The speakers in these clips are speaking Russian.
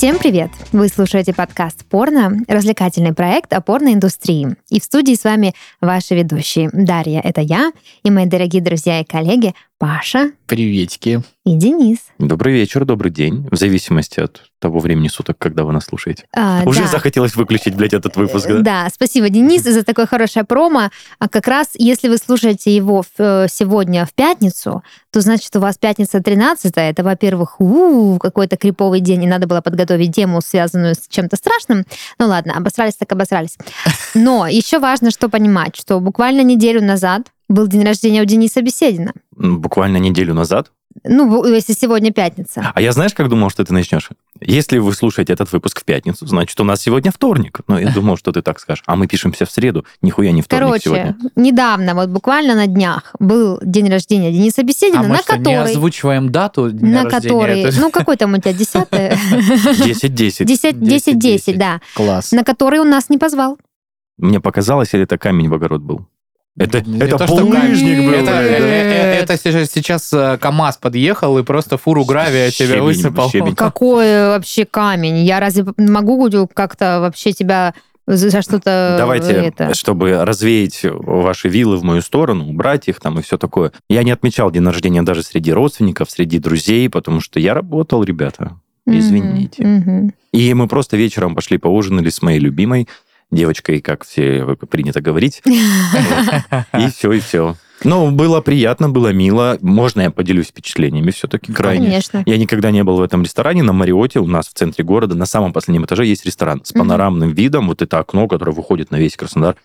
Всем привет! Вы слушаете подкаст «Порно», развлекательный проект о порноиндустрии. И в студии с вами ваши ведущие. Дарья — это я, и мои дорогие друзья и коллеги Паша. Приветики. И Денис. Добрый вечер, добрый день, в зависимости от того времени суток, когда вы нас слушаете. А, Уже да. захотелось выключить, блядь, этот выпуск, да? Да, спасибо, Денис, за такое хорошее промо. А как раз, если вы слушаете его в- э, сегодня в пятницу, то значит, у вас пятница 13 это, во-первых, какой-то криповый день, и надо было подготовить тему, связанную с чем-то страшным. Ну ладно, обосрались так обосрались. Но еще важно, что понимать, что буквально неделю назад был день рождения у Дениса Беседина. Буквально неделю назад. Ну, если сегодня пятница. А я знаешь, как думал, что ты начнешь? Если вы слушаете этот выпуск в пятницу, значит, у нас сегодня вторник. Ну, я думал, что ты так скажешь. А мы пишемся в среду. Нихуя не вторник Короче, сегодня. недавно, вот буквально на днях, был день рождения Дениса Беседина, а на мы что, не который... озвучиваем дату дня на рождения? который, Это ну какой там у тебя, 10 10-10. 10 10 да, Класс. на который он нас не позвал. Мне показалось, или это камень в огород был? Это, Не это то, что камень. булыжник был. Это, блядь, э, да? э, это сейчас, э, КамАЗ подъехал и просто фуру гравия тебе Щебень, высыпал. щебень. Какой вообще камень? Я разве могу как-то вообще тебя за что-то Давайте, это... чтобы развеять ваши вилы в мою сторону, убрать их там и все такое. Я не отмечал день рождения даже среди родственников, среди друзей, потому что я работал, ребята. Извините. Мгм. И мы просто вечером пошли поужинали с моей любимой девочкой, как все принято говорить. И все, и все. Ну, было приятно, было мило. Можно я поделюсь впечатлениями все-таки крайне? Конечно. Я никогда не был в этом ресторане на Мариоте, у нас в центре города, на самом последнем этаже есть ресторан с панорамным видом, вот это окно, которое выходит на весь Краснодар.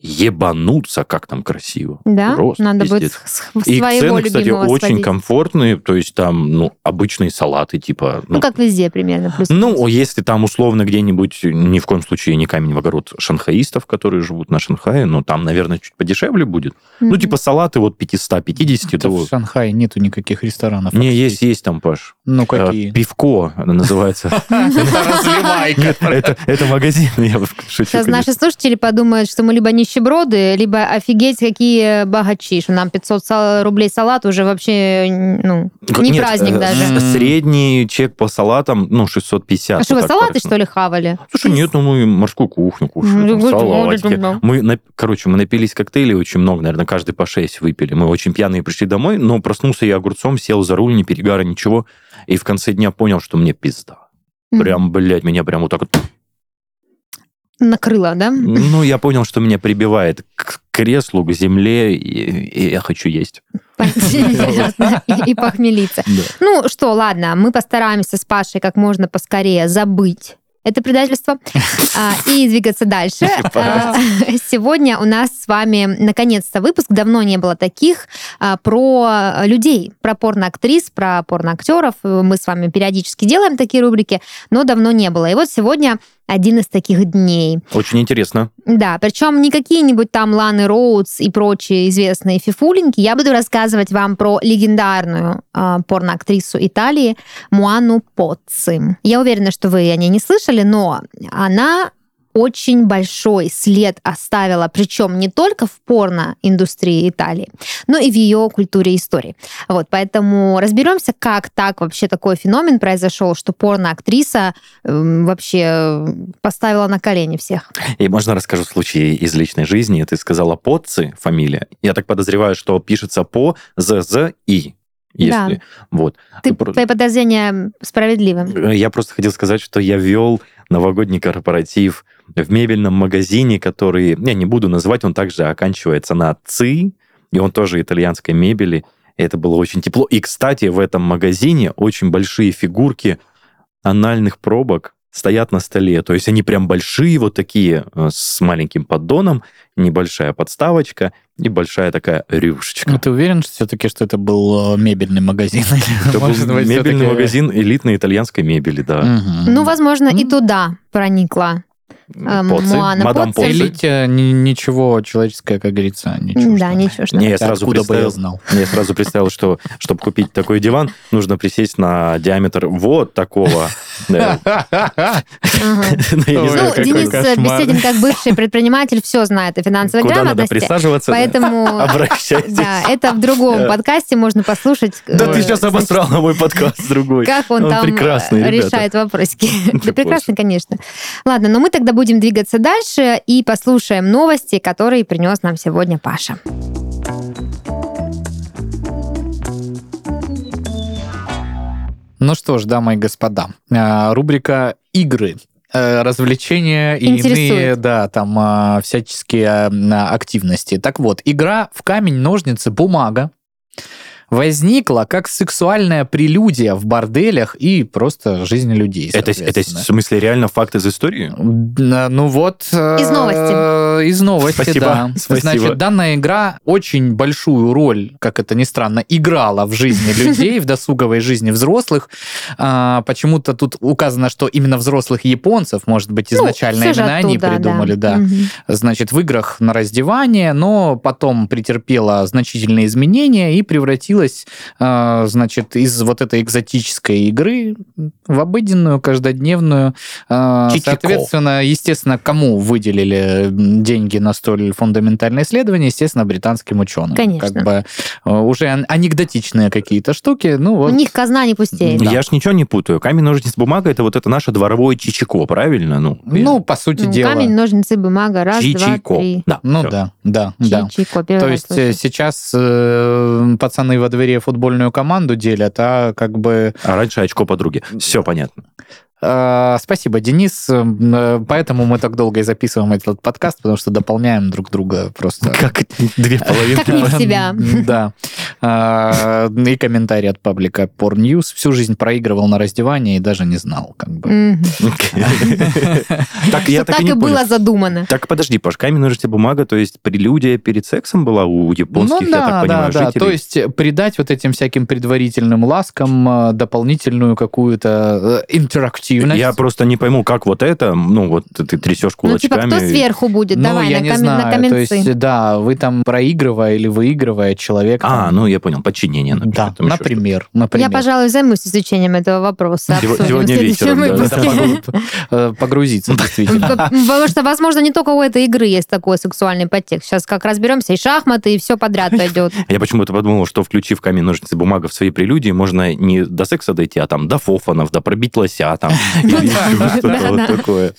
Ебануться, как там красиво. Да? Просто Надо будет пиздец. с- с- И своего цены, кстати, очень сводить. комфортные, то есть там, ну, обычные салаты, типа... Ну, как везде примерно. Плюс Ну, если там условно где-нибудь, ни в коем случае не камень в огород шанхаистов, которые живут на Шанхае, но там, наверное, чуть подешевле будет. Ну, типа салаты вот 550, Это то... в Шанхае нету никаких ресторанов. Не, есть, есть там, Паш. Ну, Э, какие? Пивко она называется. Разливайка. Это, магазин, я шучу. Сейчас наши слушатели подумают, что мы либо нищеброды, либо офигеть, какие богачи, что нам 500 сал- рублей салат уже вообще, ну, не праздник э, даже. Средний чек по салатам, ну, 650. А что, вы салаты, что ли, хавали? Слушай, нет, ну мы морскую кухню кушаем, Ну, салатики. Мы, короче, мы напились коктейлей очень много, наверное, каждый по 6 выпили. Мы очень пьяные пришли домой, но проснулся я огурцом, сел за руль, ни перегара, ничего. И в конце дня понял, что мне пизда. Прям, блядь, меня прям вот так вот... Накрыло, да? Ну, я понял, что меня прибивает к креслу, к земле, и, и я хочу есть. И похмелиться. Ну что, ладно, мы постараемся с Пашей как можно поскорее забыть это предательство а, и двигаться дальше. А, Сегодня у нас с вами наконец-то выпуск, давно не было таких, а, про людей, про порноактрис, про порноактеров. Мы с вами периодически делаем такие рубрики, но давно не было. И вот сегодня один из таких дней. Очень интересно. Да, причем не какие-нибудь там Ланы Роудс и прочие известные фифулинки. Я буду рассказывать вам про легендарную э, порноактрису Италии Муану Поцци. Я уверена, что вы о ней не слышали, но она очень большой след оставила, причем не только в порноиндустрии Италии, но и в ее культуре и истории. Вот, поэтому разберемся, как так вообще такой феномен произошел, что порноактриса эм, вообще поставила на колени всех. И можно расскажу случай из личной жизни. Ты сказала Поцци, фамилия. Я так подозреваю, что пишется по ЗЗ И. Если. Да. Вот. Ты, Про- твои подозрения справедливы. Я просто хотел сказать, что я вел новогодний корпоратив в мебельном магазине, который, я не буду называть, он также оканчивается на ЦИ, и он тоже итальянской мебели. И это было очень тепло. И, кстати, в этом магазине очень большие фигурки анальных пробок стоят на столе. То есть они прям большие, вот такие, э, с маленьким поддоном, небольшая подставочка и большая такая рюшечка. Ну, ты уверен все-таки, что это был э, мебельный магазин? Или, Это был быть, мебельный магазин элитной итальянской мебели, да. Ну, возможно, и туда проникла Э, Поцци, Моана мадам. Поцци. Элите ни- ничего человеческое, как говорится, ничего. Да, что- ничего, что Не, я сразу Откуда бы я представил, знал? я сразу представил, что чтобы купить такой диван, нужно присесть на диаметр вот такого. Да. Ну, Ну, Денис кошмар. Беседин, как бывший предприниматель, все знает о финансовой Куда надо грамотности. присаживаться? да? Поэтому Обращайтесь. да, это в другом Да. подкасте можно послушать. Да э, ты сейчас обосрал на мой подкаст другой. Как он, там э, решает вопросики. Да прекрасно, конечно. Ладно, но мы тогда будем двигаться дальше и послушаем новости, которые принес нам сегодня Паша. Ну что ж, дамы и господа, а, рубрика «Игры». э, развлечения и Интересует. иные, да, там а, всяческие а, активности. Так вот, игра в камень, ножницы, бумага возникла как сексуальная прелюдия в борделях и просто жизни людей. Это, это в смысле реально факт из истории? Ну вот... э, Из новости. Из новости, Спасибо, да. спасибо. Значит, данная игра очень большую роль, как это ни странно, играла в жизни людей, в досуговой жизни взрослых. А, Почему-то тут указано, что именно взрослых японцев, может быть, изначально Ну, же именно они придумали, да. Значит, в играх на раздевание, но потом претерпела значительные изменения и превратилась, а, значит, из вот этой экзотической игры в обыденную, каждодневную. А, Чичико. Соответственно, естественно, кому выделили деньги на столь фундаментальное исследование? Естественно, британским ученым. Конечно. Как бы э, уже ан- анекдотичные какие-то штуки. Ну, У вот. них казна не пустеет. Да. Я ж ничего не путаю. Камень, ножницы, бумага это вот это наше дворовое чичико, правильно? Ну, Ну, по сути Ну, дела. камень, ножницы, бумага. Раз, два, чичико. три. Да, Ну всё. да, да, да. Чичико. первый То есть э, слышу. сейчас э, пацаны дворе футбольную команду делят, а как бы... А раньше очко подруги. Все понятно. Э, спасибо, Денис. Э, Поэтому мы так долго и записываем этот подкаст, потому что дополняем друг друга просто. Как две половинки. Как не в себя. Да. А, И комментарий от паблика Porn Всю жизнь проигрывал на раздевание и даже не знал. Как бы. Так я так и было задумано. Так, подожди, Паш, камень, ножницы, бумага, то есть прелюдия перед сексом была у японских, ну я да, так понимаю, да, жителей? То есть придать вот этим всяким предварительным ласкам э, дополнительную какую-то э, интерактивность. Я просто не пойму, как вот это, ну вот ты трясешь Ну, типа, кулачками. кто сверху будет? Ну, Давай, я на, не кам- знаю. на То каменцы. есть, да, вы там проигрывая или выигрывая человек. А, там- ну я понял, подчинение, например. да, там например, например. Я, пожалуй, займусь изучением этого вопроса. Сегодня следующем вечером, да. э, погрузиться, действительно. Потому что, возможно, не только у этой игры есть такой сексуальный подтекст. Сейчас как разберемся, и шахматы, и все подряд пойдет. Я почему-то подумал, что включив камень, ножницы, бумага в своей прелюдии, можно не до секса дойти, а там до фофанов, до пробить лося там. Вот да. такое.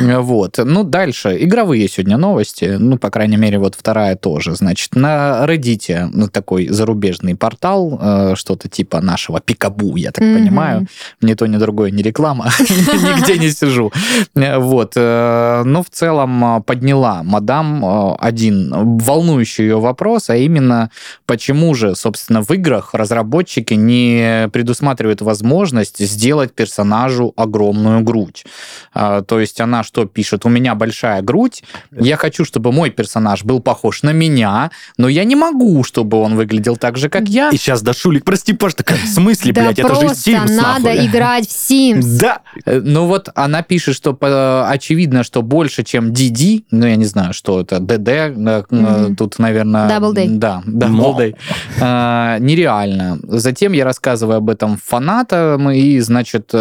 Вот. Ну, дальше. Игровые сегодня новости. Ну, по крайней мере, вот вторая тоже. Значит, на Reddit ну, такой зарубежный портал, э, что-то типа нашего Пикабу, я так понимаю. Ни то, ни другое, не реклама. Нигде не сижу. Э, Вот. э, Ну, в целом подняла мадам один волнующий ее вопрос, а именно, почему же, собственно, в играх разработчики не предусматривают возможность сделать персонажу огромную грудь. А, То есть она что пишет? У меня большая грудь, я хочу, чтобы мой персонаж был похож на меня, но я не могу, чтобы он выглядел так же, как я. И сейчас до Шулик, прости, Паш, такая, в смысле, Да блядь, это же Sims, надо нахуй. играть в Sims. Да, Э, Ну вот она пишет, что очевидно, что больше, чем DD, ну я не знаю, что это, DD, э, э, тут, наверное... Double Day. Да, Double. Day. Э, Нереально. Затем я рассказываю об этом фанатам и, значит,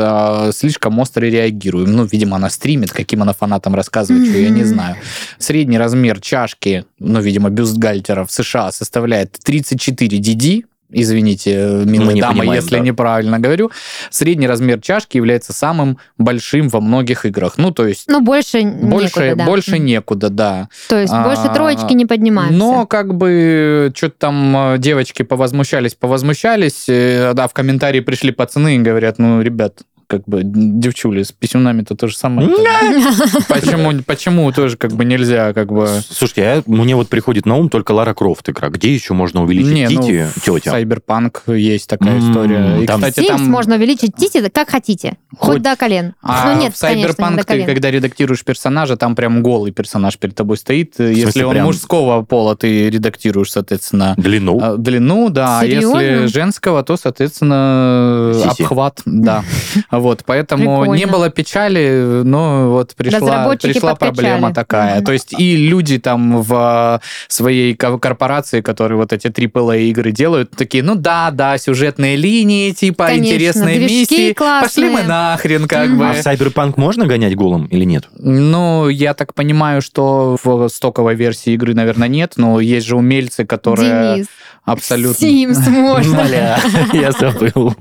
слишком остро реагирую. Ну, видимо, она стримит, каким она фанатам рассказывает, что я не знаю. Средний размер чашки, ну, видимо, бюстгальтера в США составляет 34 DD, Извините, милые не дамы, понимаем, если да. неправильно говорю. Средний размер чашки является самым большим во многих играх. Ну, то есть Ну, больше больше, некуда, да. больше некуда, да. То есть больше А, троечки не поднимаемся. Но как бы что-то там э, девочки повозмущались, повозмущались, э, да, в комментарии пришли пацаны и говорят, ну, ребят, как бы девчули с писюнами-то то же самое. Почему, почему тоже как бы нельзя как бы... Слушайте, а мне вот приходит на ум только Лара Крофт игра. Где еще можно увеличить Не, ну, тити, в тетя? Cyberpunk есть такая М, история. И, там- кстати, Sims там... можно увеличить тити как хотите. Хоть, Хоть- до колен. А ну, нет, в до ты, когда редактируешь персонажа, там прям голый персонаж перед тобой стоит. Если смысле, он прям? мужского пола, ты редактируешь, соответственно, Длину? а, длину, да. А Серьезно? если женского, то, соответственно, Сиси. обхват, да. Вот, поэтому Прикольно. не было печали, но вот пришла, пришла проблема такая. Мгм. То есть и люди там в своей ко- корпорации, которые вот эти AAA игры делают, такие, ну да, да, сюжетные линии, типа Конечно, интересные миссии. Пошли классные. мы нахрен, как Мгм. бы. А в Cyberpunk можно гонять голым или нет? Ну, я так понимаю, что в стоковой версии игры, наверное, нет, но есть же умельцы, которые Денис. Абсолютно... Sims можно. Бля, я забыл.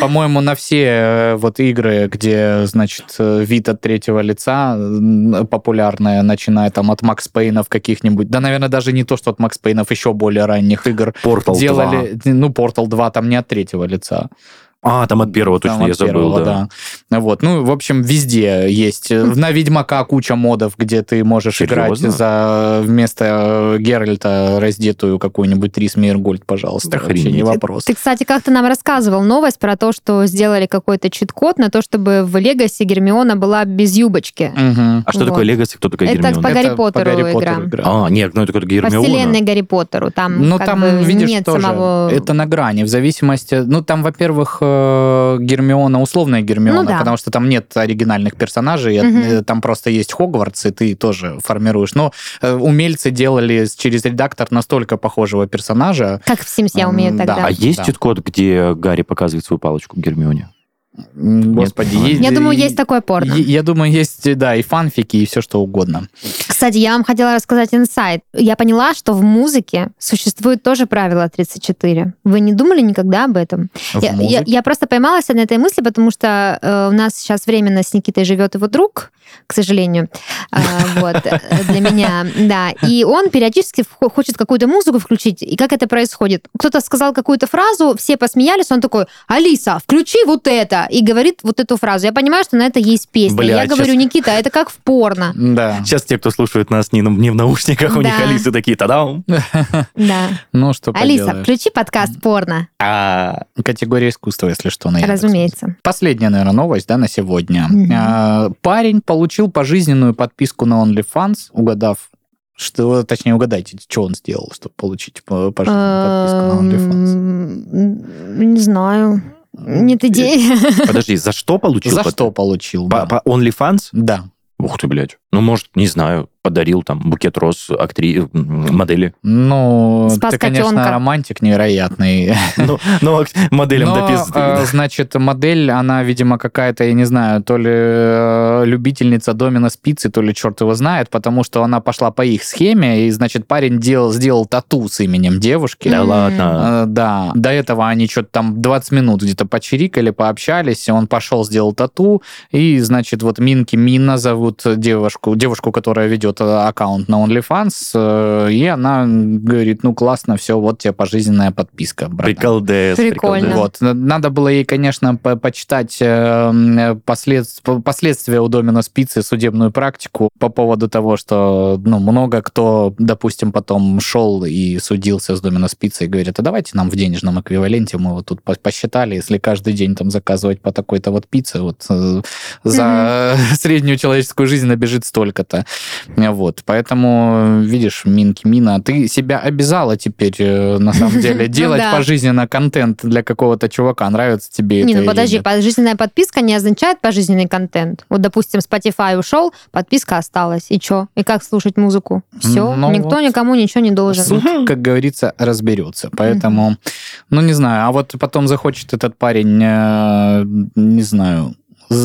По-моему, на все э, вот игры, где, значит, э, вид от третьего лица м, популярная, начиная там от Макс Пейнов каких-нибудь, да, наверное, даже не то, что от Макс Пейнов, еще более ранних игр, Portal 2. делали, ну, Portal 2 там не от третьего лица. А, там от первого Там точно от я забыл, первого, да. да. Вот, ну, в общем, везде есть. На Ведьмака куча модов, где ты можешь играть Серьезно? за вместо э, Геральта раздетую какую-нибудь Трис Мейергольд, пожалуйста. Вообще не вопрос. Ты, кстати, как-то нам рассказывал новость про то, что сделали какой-то чит-код на то, чтобы в Легасе Гермиона была без юбочки. Мгм. А что Вот. такое Легаси, кто такая Это Гермиона? по Гарри Это Поттеру игра. А, нет, ну это какая-то По Гермиона. вселенной Гарри Поттеру. Там, Ну, там, бы видишь, нет тоже, самого... это на грани, в зависимости... Ну, там, во-первых, э, Гермиона, условная Гермиона, Ну да. потому что там нет оригинальных персонажей, э, там просто есть Хогвартс, и ты тоже формируешь. Но э, умельцы делали через редактор настолько похожего персонажа. Как в Sims я умею да. тогда. А есть Да. чит-код, где Гарри показывает свою палочку Гермионе? Господи, Нет. есть- Я думаю, есть такое порно. е- Я думаю, есть, да, и фанфики, и все что угодно. Кстати, я вам хотела рассказать инсайт. Я поняла, что в музыке существует тоже правило 34. Вы не думали никогда об этом? Я, я- я просто поймалась на этой мысли, потому что э, у нас сейчас временно с Никитой живет его друг, к сожалению, А, вот, э, для меня, да. И он периодически хочет какую-то музыку включить. И как это происходит? Кто-то сказал какую-то фразу, все посмеялись, он такой, Алиса, включи вот это, и говорит вот эту фразу. Я понимаю, что на это есть песня. Бля, я говорю, щас- Никита, это как в порно. Да. Сейчас те, кто слушают нас не, не в наушниках, у них. Алисы такие, тадам. Да. Ну, что Алиса, поделаешь. включи подкаст порно. А, Категория искусства, если что, на. Разумеется. Последняя, наверное, новость, да, на сегодня. А, Парень получил пожизненную подписку на OnlyFans, угадав, что, точнее, угадайте, что он сделал, чтобы получить по- пожизненную подписку на OnlyFans. Эм, Не знаю. Нет идей. подожди, за что получил? За что получил? По, да. по OnlyFans? Да. Ух ты, блядь. Ну, может, не знаю, подарил там букет роз актри... м, модели. Ну, Спас ты, конечно, котенка. романтик невероятный. Ну, ну, ак- моделям Но, э, значит, модель, она, видимо, какая-то, я не знаю, то ли э, любительница домена спицы, то ли черт его знает, потому что она пошла по их схеме, и, значит, парень делал, сделал тату с именем девушки. Да ладно. Э, Да, до этого они что-то там 20 минут где-то почирикали, пообщались, и он пошел, сделал тату, и, значит, вот Минки Мина зовут девушку, девушку, которая ведет э, аккаунт на OnlyFans, э, и она говорит, ну, классно, все, вот тебе пожизненная подписка, братан. Прикольно. Приколдес. приколдес. Вот. Надо было ей, конечно, по- почитать э, послед- последствия у Домина Спицы, судебную практику по поводу того, что ну, много кто, допустим, потом шел и судился с Домина Спицей и говорит, а давайте нам в денежном эквиваленте, мы вот тут по- посчитали, если каждый день там заказывать по такой-то вот пицце, вот за среднюю человеческую жизнь набежит столько-то. Вот. Поэтому, видишь, Минки Мина, ты себя обязала теперь, э, на самом деле, Ну делать пожизненно контент для какого-то чувака. Нравится тебе Не, это ну или подожди, пожизненная подписка не означает пожизненный контент. Вот, допустим, Spotify ушел, подписка осталась. И что? И как слушать музыку? Все, Ну никто никому ничего не должен. Суд, как говорится, разберется. Поэтому, ну, не знаю, а вот потом захочет этот парень, э, не знаю,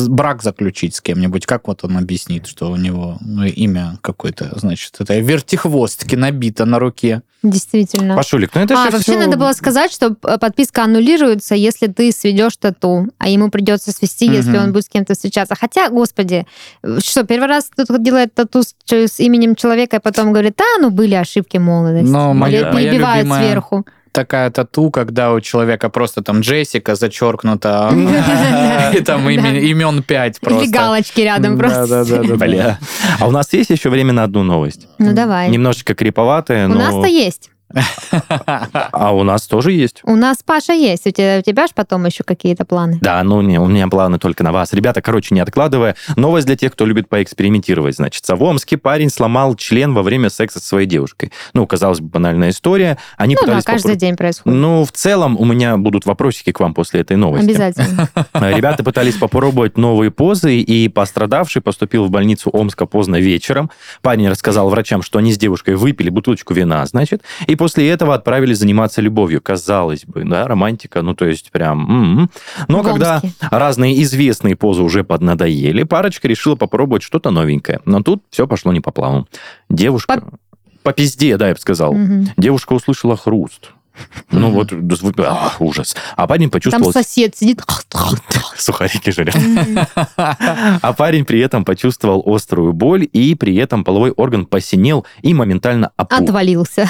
брак заключить с кем-нибудь, как вот он объяснит, что у него ну, имя какое-то, значит, это вертихвостки набито на руке. Действительно. Пашулик, ну это А, же вообще всё- надо было сказать, что э, подписка аннулируется, если ты сведешь тату, а ему придется свести, если Мгм. он будет с кем-то встречаться. Хотя, господи, что, первый раз кто-то делает тату с, с именем человека, и потом говорит, а, ну были ошибки молодости. Но моя- Или моя перебивают любимая- сверху. Такая тату, когда у человека просто там Джессика зачеркнута, и там имен имен пять просто. Или галочки рядом просто. да, да, да, да. Бля. А у нас есть еще время на одну новость. Ну давай. Немножечко криповатая, У но... нас-то есть. А у нас тоже есть. У нас Паша есть. У тебя, у тебя же потом еще какие-то планы. Да, ну не, у меня планы только на вас. Ребята, короче, не откладывая, новость для тех, кто любит поэкспериментировать. Значит, в Омске парень сломал член во время секса со своей девушкой. Ну, казалось бы, банальная история. Они ну да, пытались каждый попро- день происходит. Ну, в целом, у меня будут вопросики к вам после этой новости. Обязательно. Ребята пытались попробовать новые позы, и пострадавший поступил в больницу Омска поздно вечером. Парень рассказал врачам, что они с девушкой выпили бутылочку вина, значит, и после этого отправились заниматься любовью. Казалось бы, да, романтика, ну, то есть прям... м-м. Но В когда разные известные позы уже поднадоели, парочка решила попробовать что-то новенькое. Но тут все пошло не по плану. Девушка... По, пизде, да, я бы сказал. Мгм. Девушка услышала хруст. Ну вот, а, ужас. А парень Там почувствовал... сосед сидит. Сухарики жрет. А парень при этом почувствовал острую боль, и при этом половой орган посинел и моментально опух. Отвалился.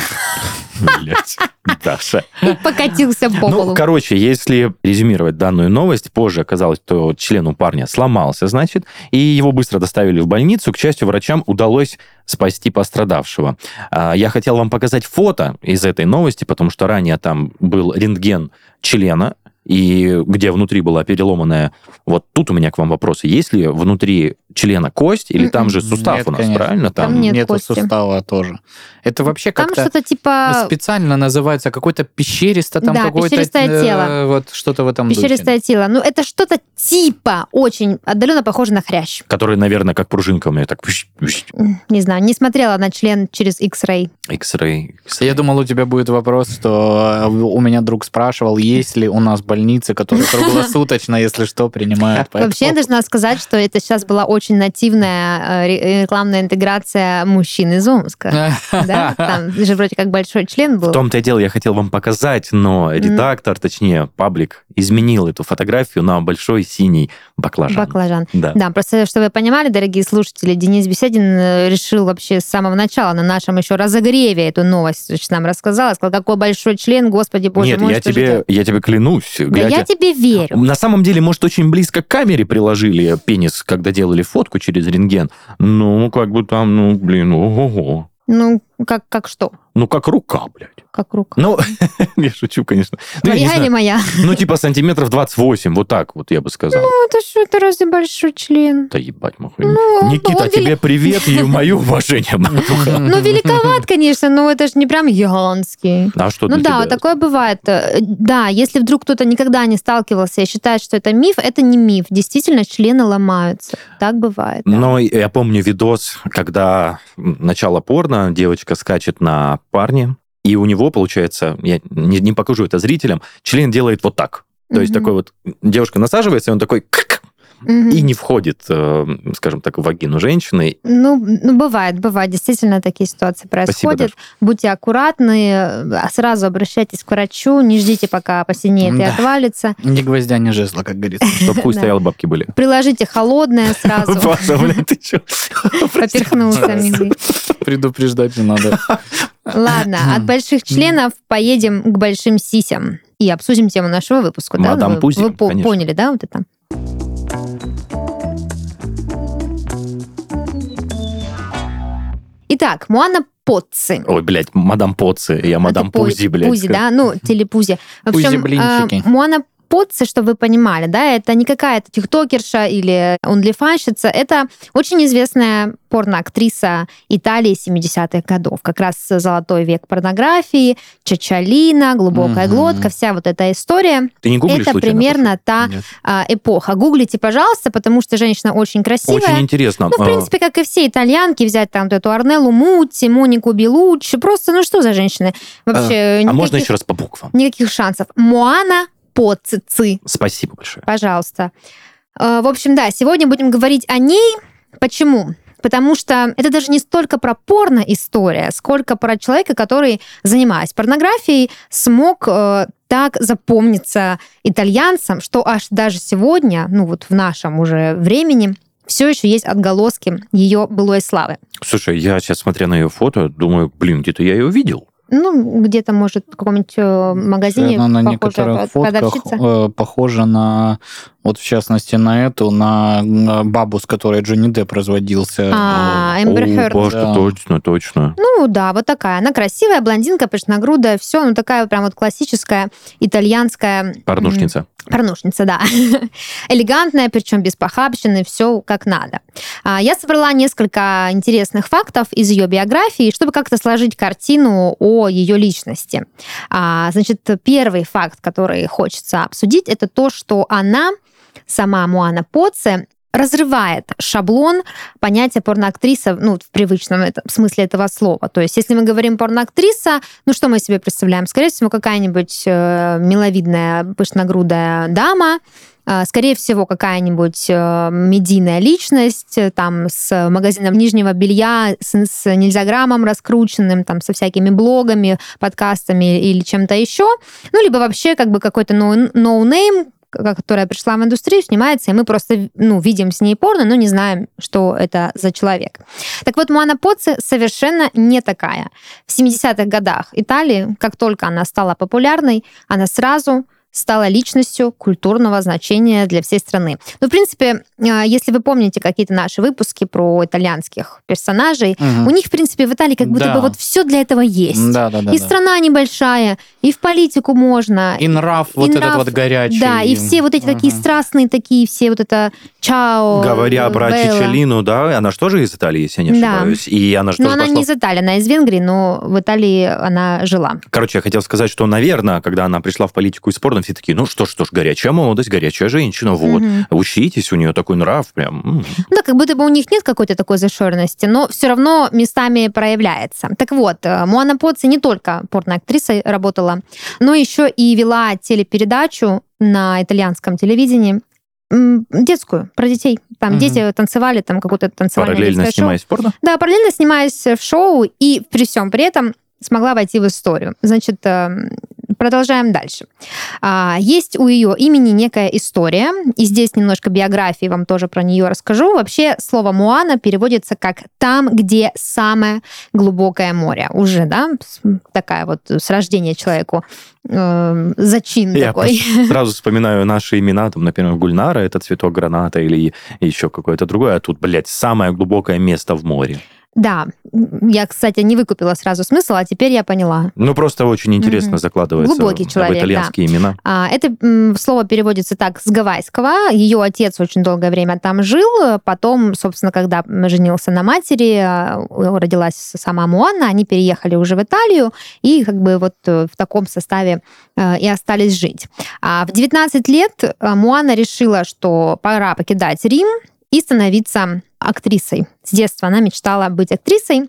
Блядь, Даша. И покатился по Ну, полу. короче, если резюмировать данную новость, позже оказалось, что член у парня сломался, значит, и его быстро доставили в больницу. К счастью, врачам удалось спасти пострадавшего. А, Я хотел вам показать фото из этой новости, потому что ранее там был рентген члена, и где внутри была переломанная... Вот тут у меня к вам вопрос. Есть ли внутри члена кость, или там же сустав Нет, у нас, конечно. правильно? Там нет Нету кости. сустава тоже. Это вообще Там как-то что-то типа специально называется какой-то пещеристо, там Да, какое-то... пещеристое э, тело. Вот что-то в этом духе. пещеристое тело. Ну, это что-то типа очень отдаленно похоже на хрящ. Который, наверное, как пружинка у меня так... Не знаю, не смотрела на член через X-ray. X-ray. Я думал, у тебя будет вопрос, что э, у меня друг спрашивал, есть ли у нас больницы, которые круглосуточно, если что, принимают. Вообще, я должна сказать, что это сейчас была очень нативная э, ре- рекламная интеграция мужчин из Омска. Да? Там же вроде как большой член был. В том-то и дело, я хотел вам показать, но редактор, точнее, паблик, изменил эту фотографию на большой синий баклажан. Баклажан. Да. Да, просто чтобы вы понимали, дорогие слушатели, Денис Беседин э, решил вообще с самого начала на нашем еще разогреве эту новость нам рассказал. Сказал, какой большой член, господи, боже Нет, мой, я тебе, я тебе клянусь, Да я тебе верю. На самом деле, может, очень близко к камере приложили пенис, когда делали фотку через рентген. Ну, как бы там, ну, блин, ого-го. Ну, как, как что? Ну, как рука, блядь. Как рука. Ну, я шучу, конечно. Ну, Твоя или знаю. моя? Ну, типа сантиметров 28, вот так вот я бы сказал. Ну, это что, это разве большой член? Да ебать, махуй. Ну, Никита, тебе привет и мое уважение, братуха. Ну, великоват, конечно, но это же не прям гигантский. А что Ну да, такое бывает. Э, Да, если вдруг кто-то никогда не сталкивался и считает, что это миф, это не миф. Действительно, члены ломаются. Так бывает. Но я помню видос, когда начало порно, девочка скачет на парне, и у него, получается, я не, не покажу это зрителям, член делает вот так. То есть такой вот, девушка насаживается, и он такой Мгм. и не входит, э, скажем так, в вагину женщины. Ну, ну, бывает, бывает. Действительно, такие ситуации происходят. Даша. Будьте аккуратны, э, сразу обращайтесь к врачу, не ждите, пока посинеет и Да. отвалится. Ни гвоздя, ни жезла, как говорится. Чтоб хуй стоял, бабки были. Приложите холодное сразу. Паша, блядь, ты чё? Поперхнулся. Предупреждать не надо. Ладно, от больших членов поедем к большим сисям и обсудим тему нашего выпуска. да? Мадам Вы- Пузик, Вы по- конечно. поняли, да, вот это? Итак, Муана Потци. Ой, блядь, мадам Поци, я мадам Это Пу- Пузи, блядь. Пузи, да, ну, телепузи. В общем, Пузи-блинчики. э, Муана Потци, чтобы вы понимали, да, это не какая-то тиктокерша или онлифанщица, это очень известная порноактриса Италии 70-х годов. Как раз золотой век порнографии, Чачалина, глубокая Мгм. глотка, вся вот эта история. Ты не гуглишь это примерно та Нет. а, эпоха. Гуглите, пожалуйста, потому что женщина очень красивая. Очень интересно. Ну, в А, принципе, как и все итальянки, взять там эту Арнеллу Мутти, Монику Белуччи. Просто, ну что за женщины? Вообще, А можно никаких, еще раз по буквам? никаких шансов. Моана Поцици, Спасибо большое. пожалуйста. Э, В общем, да, сегодня будем говорить о ней. Почему? Потому что это даже не столько про порно-история, сколько про человека, который, занимаясь порнографией, смог э, так запомниться итальянцам, что аж даже сегодня, ну вот в нашем уже времени, все еще есть отголоски ее былой славы. Слушай, я сейчас, смотря на ее фото, думаю, блин, где-то я ее видел. Ну, где-то, может, в каком-нибудь э, магазине Она на похожая некоторых фотках продавщица. э, похожа на, вот в частности, на эту, на бабу, с которой Джонни Депп разводился. А, Э, Эмбер Хёрд. Да. точно, точно. Ну да, вот такая. Она красивая, блондинка, пышногрудая, все, ну такая прям вот классическая итальянская... Порнушница. Порнушница, да. Элегантная, причем без похабщины, все как надо. А, Я собрала несколько интересных фактов из ее биографии, чтобы как-то сложить картину о ее личности. А, Значит, первый факт, который хочется обсудить, это то, что она, сама Муана Поце, разрывает шаблон понятия порноактриса, ну, в привычном это- смысле этого слова. То есть, если мы говорим порноактриса, ну, что мы себе представляем? Скорее всего, какая-нибудь э, миловидная, пышногрудая дама, скорее всего, какая-нибудь э, медийная личность, э, там, с магазином нижнего белья, с, с нельзяграммом раскрученным, там, со всякими блогами, подкастами или чем-то еще. Ну, либо вообще как бы какой-то ноу- ноунейм, которая пришла в индустрию, снимается, и мы просто ну, видим с ней порно, но не знаем, что это за человек. Так вот, Моана Поцци совершенно не такая. В 70-х годах Италии, как только она стала популярной, она сразу стала личностью культурного значения для всей страны. Ну, в принципе, э, если вы помните какие-то наши выпуски про итальянских персонажей, Мгм. у них, в принципе, в Италии как будто Да. бы вот все для этого есть. Да, да, да. и да. страна небольшая, и в политику можно, И нрав вот и этот нрав, вот горячий. да, и все вот эти такие Мгм. страстные такие, все вот это чао. Говоря про Белла. Чичелину, да, она же тоже из Италии, если я не Да. ошибаюсь. И она же Но тоже она пошла не из Италии, она из Венгрии, но в Италии она жила. Короче, я хотел сказать, что, наверное, когда она пришла в политику и спорт, все такие, ну что ж, что ж, горячая молодость, горячая женщина, вот. Мгм. Учитесь, у нее такой нрав, прям. Ну, да, как будто бы у них нет какой-то такой зашоренности, но все равно местами проявляется. Так вот, э, Муана Поци не только порноактрисой работала, но еще и вела телепередачу на итальянском телевидении детскую, про детей. Там Мгм. дети танцевали, там какое-то танцевальное Параллельно шоу. снимаясь порно. Да, параллельно снимаясь в шоу и при всем при этом смогла войти в историю. Значит, эм, продолжаем дальше. А, Есть у ее имени некая история, и здесь немножко биографии вам тоже про нее расскажу. Вообще слово Муана переводится как «там, где самое глубокое море». Уже, да, такая вот с рождения человеку эм, зачин Я такой. Сразу вспоминаю наши имена, там, например, Гульнара, это цветок граната или еще какое-то другое, а тут, блядь, самое глубокое место в море. Да, я, кстати, не выкупила сразу смысл, а теперь я поняла. Ну, просто очень интересно Мгм. закладывается Глубокий человек, итальянские имена. А, Это слово переводится так с гавайского. Ее отец очень долгое время там жил. Потом, собственно, когда женился на матери, а, родилась сама Муанна, они переехали уже в Италию и как бы вот э, в таком составе э, и остались жить. А в 19 лет э, Муана решила, что пора покидать Рим и становиться актрисой. С детства она мечтала быть актрисой.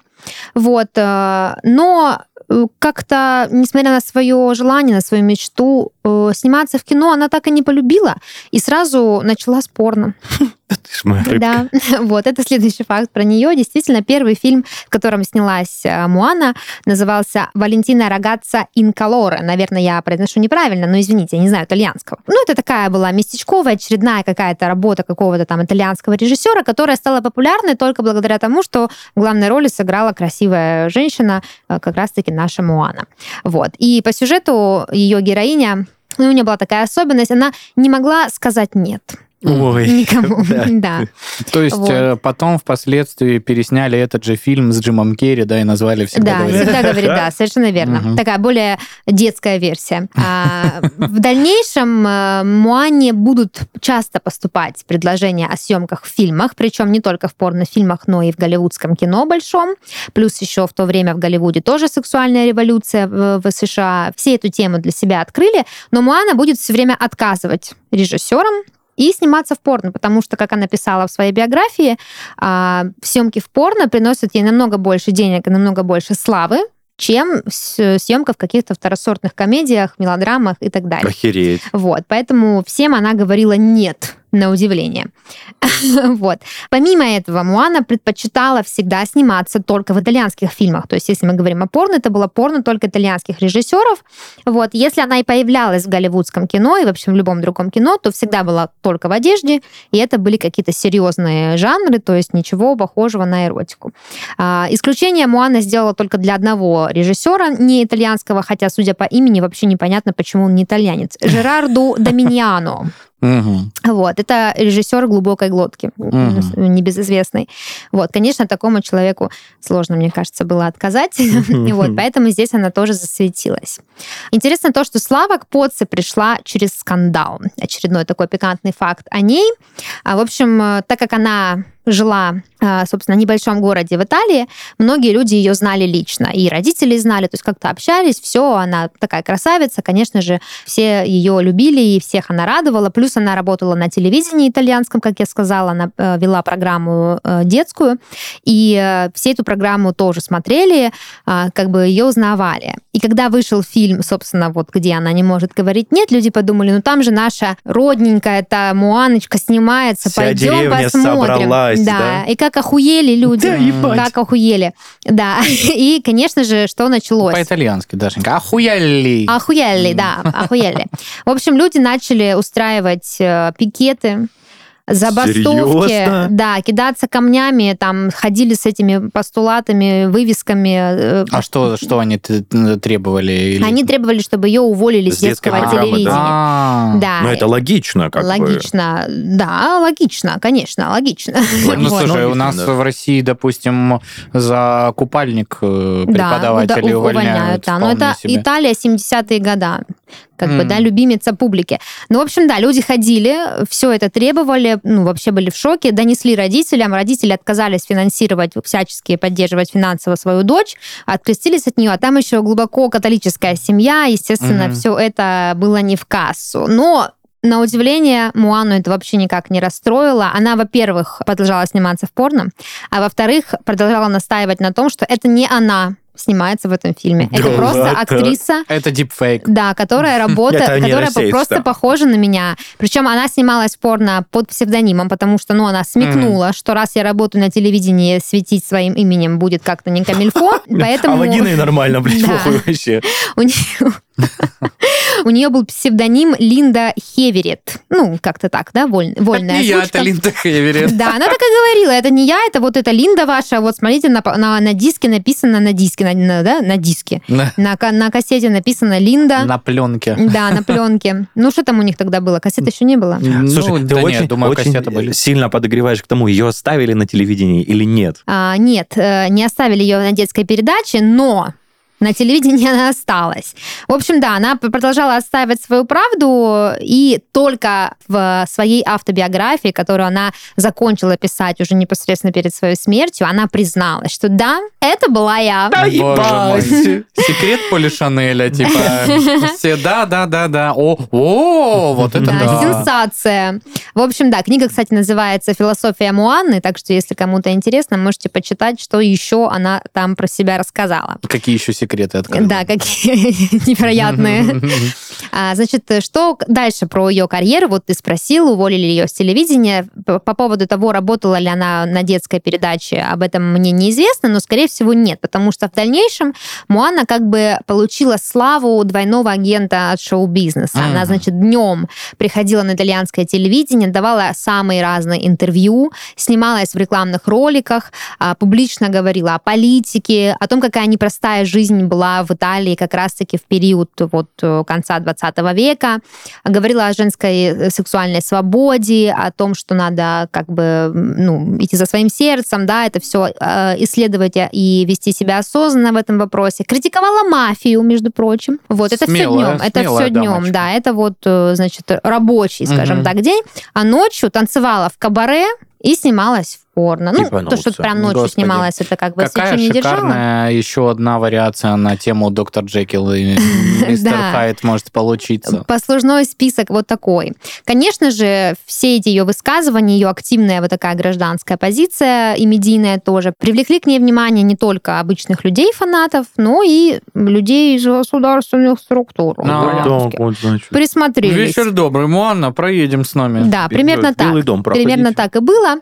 Вот. э, Но э, как-то, несмотря на свое желание, на свою мечту э, сниматься в кино, она так и не полюбила и сразу начала с порно. Ты ж моя рыбка. Да, вот это следующий факт про нее. Действительно, первый фильм, в котором снялась Муана, назывался «Валентина Рогатца Инколоре». Наверное, я произношу неправильно, но извините, я не знаю итальянского. Ну, это такая была местечковая, очередная какая-то работа какого-то там итальянского режиссера, которая стала популярной только благодаря тому, что главной роли сыграла красивая женщина, э, как раз-таки наша Муана. Вот. И по сюжету ее героиня ну, у нее была такая особенность, она не могла сказать нет. Ой. Никому. да. Да. То есть Вот. э, потом впоследствии пересняли этот же фильм с Джимом Керри, да, и назвали «Всегда Да, говори». всегда говорит, да, совершенно верно. Мгм. Такая более детская версия. А, в дальнейшем э, Муане будут часто поступать предложения о съемках в фильмах, причем не только в порнофильмах, но и в голливудском кино большом. Плюс еще в то время в Голливуде тоже сексуальная революция в, в США. Все эту тему для себя открыли, но Муана будет все время отказывать режиссерам и сниматься в порно, потому что, как она писала в своей биографии, а, съемки в порно приносят ей намного больше денег и намного больше славы, чем съемка в каких-то второсортных комедиях, мелодрамах и так далее. Охереть. Вот, поэтому всем она говорила нет. На удивление. вот. Помимо этого, Муана предпочитала всегда сниматься только в итальянских фильмах. То есть, если мы говорим о порно, это было порно только итальянских режиссеров. Вот. Если она и появлялась в голливудском кино и вообще в любом другом кино, то всегда была только в одежде, и это были какие-то серьезные жанры, то есть ничего похожего на эротику. А, исключение Муана сделала только для одного режиссера, не итальянского, хотя, судя по имени, вообще непонятно, почему он не итальянец. Жерарду Доминьяно. Мгм. Вот, это режиссер глубокой глотки, Мгм. небезызвестный. Вот, конечно, такому человеку сложно, мне кажется, было отказать. И вот, поэтому здесь она тоже засветилась. Интересно то, что слава к Поце пришла через скандал. Очередной такой пикантный факт о ней. А, В общем, э, так как она жила, а, собственно, в небольшом городе в Италии, многие люди ее знали лично, и родители знали, то есть как-то общались, все, она такая красавица, конечно же, все ее любили, и всех она радовала, плюс она работала на телевидении итальянском, как я сказала, она э, вела программу э, детскую, и э, все эту программу тоже смотрели, а, как бы ее узнавали. И когда вышел фильм, собственно, вот где она не может говорить нет, люди подумали, ну там же наша родненькая эта Муаночка снимается, Вся пойдем посмотрим. собралась, да? и как охуели люди. Да, ебать. Как охуели. Да. И, конечно же, что началось? По-итальянски, Дашенька. Охуяли! Охуели, да, охуели. В общем, люди начали устраивать э, пикеты, забастовки, Серьезно? да, кидаться камнями, там ходили с этими постулатами, вывесками. э, А что, что они требовали? Или- Они требовали, чтобы ее уволили с С детского программы, да. телевидения. А, Да. Ну, это логично, как бы. логично, да, логично, конечно, логично. Ну, Вот. слушай, у нас да. в России, допустим, за купальник э, Да, преподаватели уда- увольняют. да. Но вполне это себе. Италия 70-е года. Как бы, Мгм. да, любимица публики. Ну, в общем, да, люди ходили, все это требовали, ну, вообще были в шоке, донесли родителям, родители отказались финансировать, всячески поддерживать финансово свою дочь, открестились от нее, а там еще глубоко католическая семья, естественно, Мгм. все это было не в кассу. Но на удивление, Муану это вообще никак не расстроило. Она, во-первых, продолжала сниматься в порно, а во-вторых, продолжала настаивать на том, что это не она снимается в этом фильме. Это Да просто ладно? актриса, Это дипфейк. да, которая работает, Это которая просто похожа на меня. Причем она снималась порно под псевдонимом, потому что, ну, она смекнула, что раз я работаю на телевидении, светить своим именем будет как-то не камильфо, поэтому... А вагиной нормально, блядь, похуй вообще. У нее... У нее был псевдоним Линда Хеверет. Ну, как-то так, да, воль- вольная не я, озвучка. это Линда Хеверет. Да, она так и говорила, это не я, это вот эта Линда ваша, вот смотрите, на, на, на диске написано, на диске, на, на- да, на диске. На На, на кассете написано Линда. на пленке. Да, на пленке. Ну, что там у них тогда было? Кассет еще не было. Слушай, ну, ты да очень, нет, думаю, очень кассеты были. сильно подогреваешь к тому, ее оставили на телевидении или нет. А, нет, э, не оставили ее на детской передаче, но на телевидении она осталась. В общем, да, она продолжала отстаивать свою правду, и только в своей автобиографии, которую она закончила писать уже непосредственно перед своей смертью, она призналась, что да, это была я. Да Боже мой. ебать! Секрет Поли Шанеля, типа, все, да, да, да, да, о, о, вот это Да, да. сенсация. В общем, да, книга, кстати, называется «Философия Муанны», так что, если кому-то интересно, можете почитать, что еще она там про себя рассказала. Какие еще секреты открыла? Да, какие невероятные. А, значит, что дальше про ее карьеру? Вот ты спросил, уволили ее с телевидения. По по поводу того, работала ли она на детской передаче, об этом мне неизвестно, но, скорее всего, нет, потому что в дальнейшем Муана как бы получила славу двойного агента от шоу-бизнеса. Она, Мгм. значит, днем приходила на итальянское телевидение, давала самые разные интервью, снималась в рекламных роликах, а, публично говорила о политике, о том, какая непростая жизнь была в Италии как раз-таки в период вот э, конца 20 века, говорила о женской э, сексуальной свободе, о том, что надо как бы ну, идти за своим сердцем, да, это все исследовать и вести себя осознанно в этом вопросе. Критиковала мафию, между прочим. Вот, это все Смелая, днем. Это все днем, дамочка. да. Это вот, э, значит, рабочий, скажем Мгм. так, день. А ночью танцевала в кабаре и снималась в порно. Ну, Типа то, что прям ночью Господи. снималось, это как бы Какая свечу не держала. шикарная еще одна вариация на тему доктор Джекил и мистер Да. Хайд может получиться. Послужной список вот такой. Конечно же, все эти ее высказывания, ее активная вот такая гражданская позиция и медийная тоже привлекли к ней внимание не только обычных людей, фанатов, но и людей из государственных структур. А, вот, значит. Присмотрелись. Вечер добрый, Муанна, проедем с нами. Да, примерно так. Примерно так и было.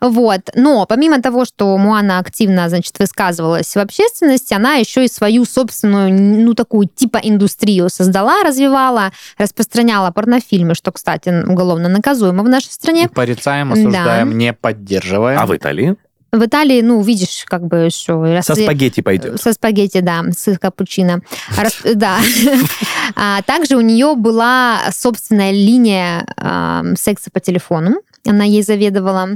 Вот. Но помимо того, что Муана активно, значит, высказывалась в общественности, она еще и свою собственную, ну, такую типа индустрию создала, развивала, распространяла порнофильмы, что, кстати, уголовно наказуемо в нашей стране. Порицаем, Да. осуждаем, не поддерживаем. А в Италии? В Италии, ну, видишь, как бы все... Со спагетти пойдет. Со спагетти, да, с капучино. Рас- Да. А Также у нее была собственная линия ам, секса по телефону. Она ей заведовала.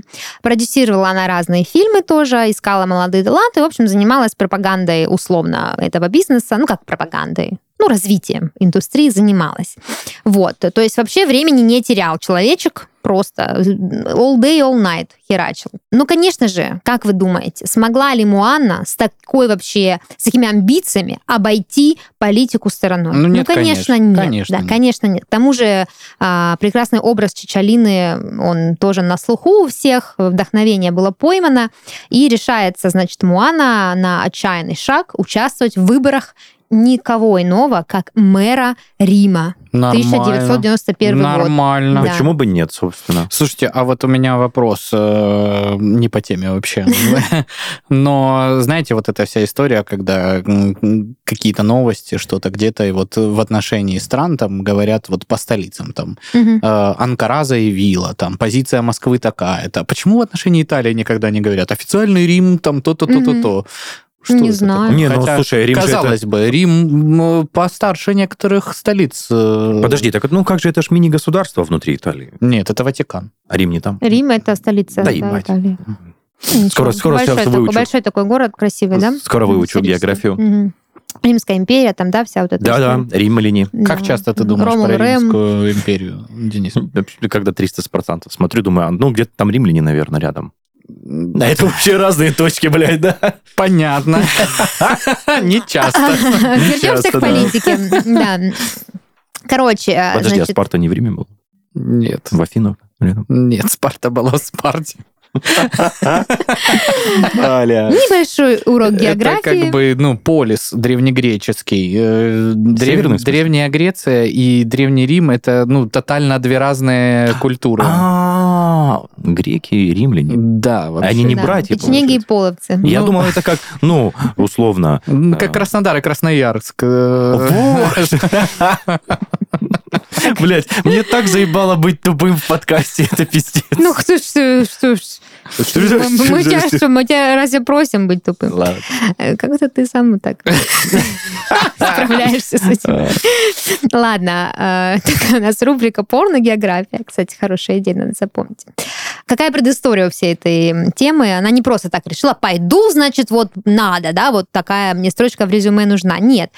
Продюсировала она разные фильмы тоже, искала молодые таланты. В общем, занималась пропагандой условно этого бизнеса. Ну, как пропагандой? Ну, развитием индустрии занималась. Вот. То есть вообще времени не терял человечек. Просто all day, all night херачил. Ну, конечно же, как вы думаете, смогла ли Муанна с такой вообще, с такими амбициями обойти политику стороной? Ну, нет, конечно, конечно. нет. Конечно да, нет. конечно, нет. К тому же а, прекрасный образ Чичалины, он тоже на слуху у всех, вдохновение было поймано, и решается, значит, Муана на отчаянный шаг участвовать в выборах никого иного, как мэра Рима. Нормально. 1991 год. Нормально. Да. Почему бы нет, собственно? Слушайте, а вот у меня вопрос э, не по теме вообще. Но знаете, вот эта вся история, когда какие-то новости, что-то где-то, и вот в отношении стран там говорят вот по столицам, там э, Анкара заявила, там позиция Москвы такая-то. Почему в отношении Италии никогда не говорят? Официальный Рим, там то-то, то-то, Мгм. То. Не знаю. такое? Не, ну, Хотя, слушай, Рим же это- казалось бы, Рим постарше некоторых столиц. э, Подожди, так ну как же это ж мини-государство внутри Италии? Нет, это Ватикан. А Рим не там? Рим это столица Да да. Италии. Ничего. Скоро- скоро большой, всё такой, выучу. большой такой город, красивый, да? Скоро выучу Исторический. географию. Мгм. Римская империя, там, да, вся вот эта Да-да, история. Рим или не? Как Да. часто ты думаешь Ромул, про Рэм. Римскую империю, Денис? Когда 300% смотрю, думаю, а, ну где-то там римляне, наверное, рядом. А это вообще разные точки, блядь, да? Понятно. Не часто. Вернемся часто, к да. политике. Да. Короче, э, Подожди, а значит, Спарта не в Риме был? Нет. В Афинах? рядом? Нет, Спарта была в Спарте. Небольшой урок Это географии. как бы, ну, полис древнегреческий. Э, древ-? Древняя Греция и Древний Рим — это, ну, тотально две разные культуры. А, греки и римляне. Да, вообще. Они не Да, братья, Печенеги и половцы. Я Ну. думал, это как, ну, условно. М, Как Краснодар и Красноярск. Блять, мне так заебало быть тупым в подкасте, это пиздец. Ну, кто ж, что ж. Мы тебя что, мы тебя разве просим быть тупым? Ладно. Э, Как-то ты сам так справляешься с этим. Ладно, э, у нас рубрика «Порно-география». Кстати, хорошая идея, надо запомнить. Какая предыстория у всей этой темы? Она не просто так решила, пойду, значит, вот надо, да, вот такая мне строчка в резюме нужна. Нет.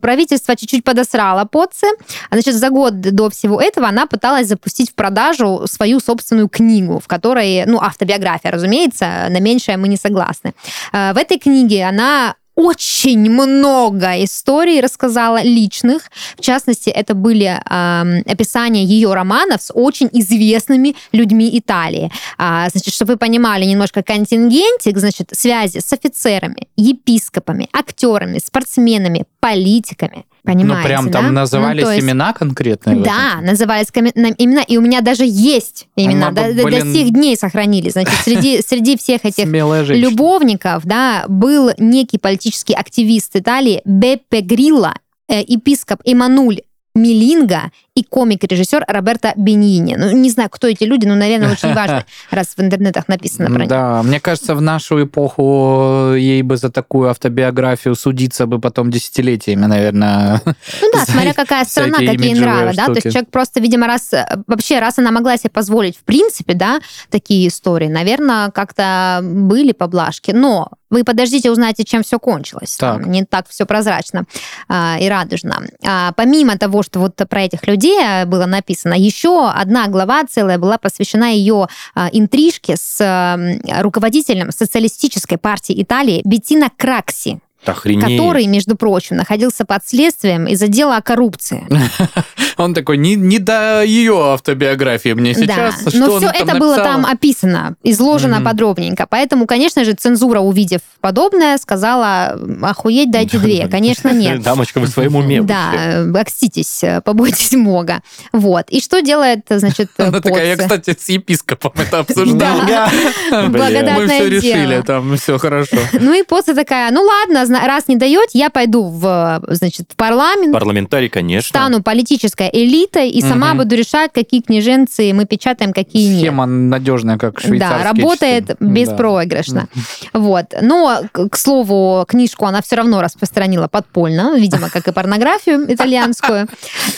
Правительство чуть-чуть подосрало поцы. А, Значит, за год до всего этого она пыталась запустить в продажу свою собственную книгу, в которой, ну, автобиография, разумеется, на меньшее мы не согласны. Э, В этой книге она очень много историй рассказала личных. В частности, это были эм, описания ее романов с очень известными людьми Италии. А, значит, чтобы вы понимали немножко контингентик, значит, связи с офицерами, епископами, актерами, спортсменами, политиками. Ну, Понимаете, прям да? там Ну, назывались то есть- имена конкретные? да, назывались коми- на- имена, и у меня даже есть имена, Она до, до- до блин, сих дней сохранились. Значит, среди, среди всех этих любовников, да, был некий политический активист Италии Беппе Грилла, э, епископ Эмануль Милинга и комик-режиссер Роберто Бенини. Ну, не знаю, кто эти люди, но, наверное, очень важно, раз в интернетах написано про них. Да, мне кажется, в нашу эпоху ей бы за такую автобиографию судиться бы потом десятилетиями, наверное. Ну да, смотря какая страна, какие нравы, да, то есть человек просто, видимо, раз, э, вообще, раз она могла себе позволить, в принципе, да, такие истории, наверное, как-то были поблажки, но вы подождите, узнаете, чем все кончилось. Так. Там не так все прозрачно а, и радужно. А, помимо того, что вот про этих людей а, было написано, еще одна глава целая была посвящена ее а, интрижке с а, руководителем социалистической партии Италии Беттино Кракси, Охренеть. который, между прочим, находился под следствием из-за дела о коррупции. Он такой, не, не до ее автобиографии мне сейчас. да, но все это было написала?» там описано, изложено подробненько. Поэтому, конечно же, цензура, увидев подобное, сказала, охуеть, дайте две. Конечно, нет. Дамочка, вы в своем уме Да, э, окститесь, э, побойтесь Бога. Вот. И что делает, значит, Она такая, я, кстати, с епископом это обсуждала. Да. Бля. Благодатное Мы все решили, там все хорошо. Ну и Поцци такая, ну ладно, раз не даете, я пойду в, значит, в парламент, Парламентарий, конечно. стану политической элитой и сама Мгм. буду решать, какие книженцы мы печатаем, какие нет. Схема надежная, как швейцарские Да, работает часы. беспроигрышно. Вот. Но, к к слову, книжку она все равно распространила подпольно, видимо, как и порнографию итальянскую.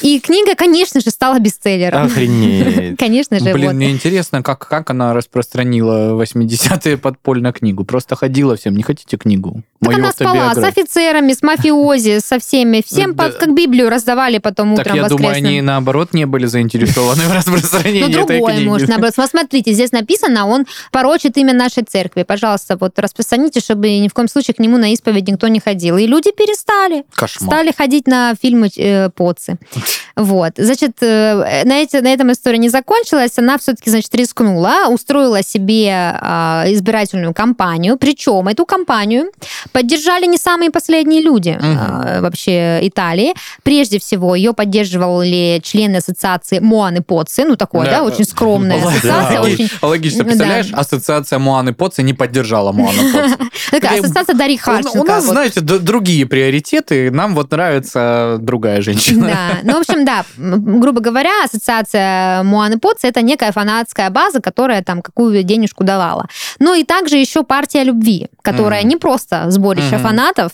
И книга, конечно же, стала бестселлером. Охренеть. Конечно же, Блин, вот. мне интересно, как, как она распространила 80-е подпольно книгу. Просто ходила всем, не хотите книгу? Так Мою она спала с автобиографию». офицерами, с мафиози, со всеми. Всем Да. под- как Библию раздавали потом Так утром я думаю, воскресным. они наоборот не были заинтересованы в Ну, распространении этой другое, может, наоборот. Смотрите, здесь написано, он порочит имя нашей церкви. Пожалуйста, вот распространите, чтобы ни в коем случае к нему на исповедь никто не ходил. И люди перестали. Кошмар. Стали ходить на фильмы э, Поци. Вот. Значит, э, на, эти, на этом история не закончилась. Она все-таки, значит, рискнула, устроила себе а, избирательную кампанию. Причем эту кампанию поддержали не самые последние люди Мгм. а, вообще Италии. Прежде всего, ее поддерживали члены ассоциации Моаны Поци. Ну, такое, да, Да. очень скромная Логично. ассоциация. Очень Логично, Да. представляешь, ассоциация Муаны Поци не поддержала Муану Поци. такая ассоциация Дарьи Харченко. У нас, знаете, другие приоритеты, нам вот нравится другая женщина. Да, ну, в общем, да, грубо говоря, ассоциация Муаны Поци это некая фанатская база, которая там какую денежку давала. Ну и также еще партия любви, которая не просто сборище Мгм. Фанатов,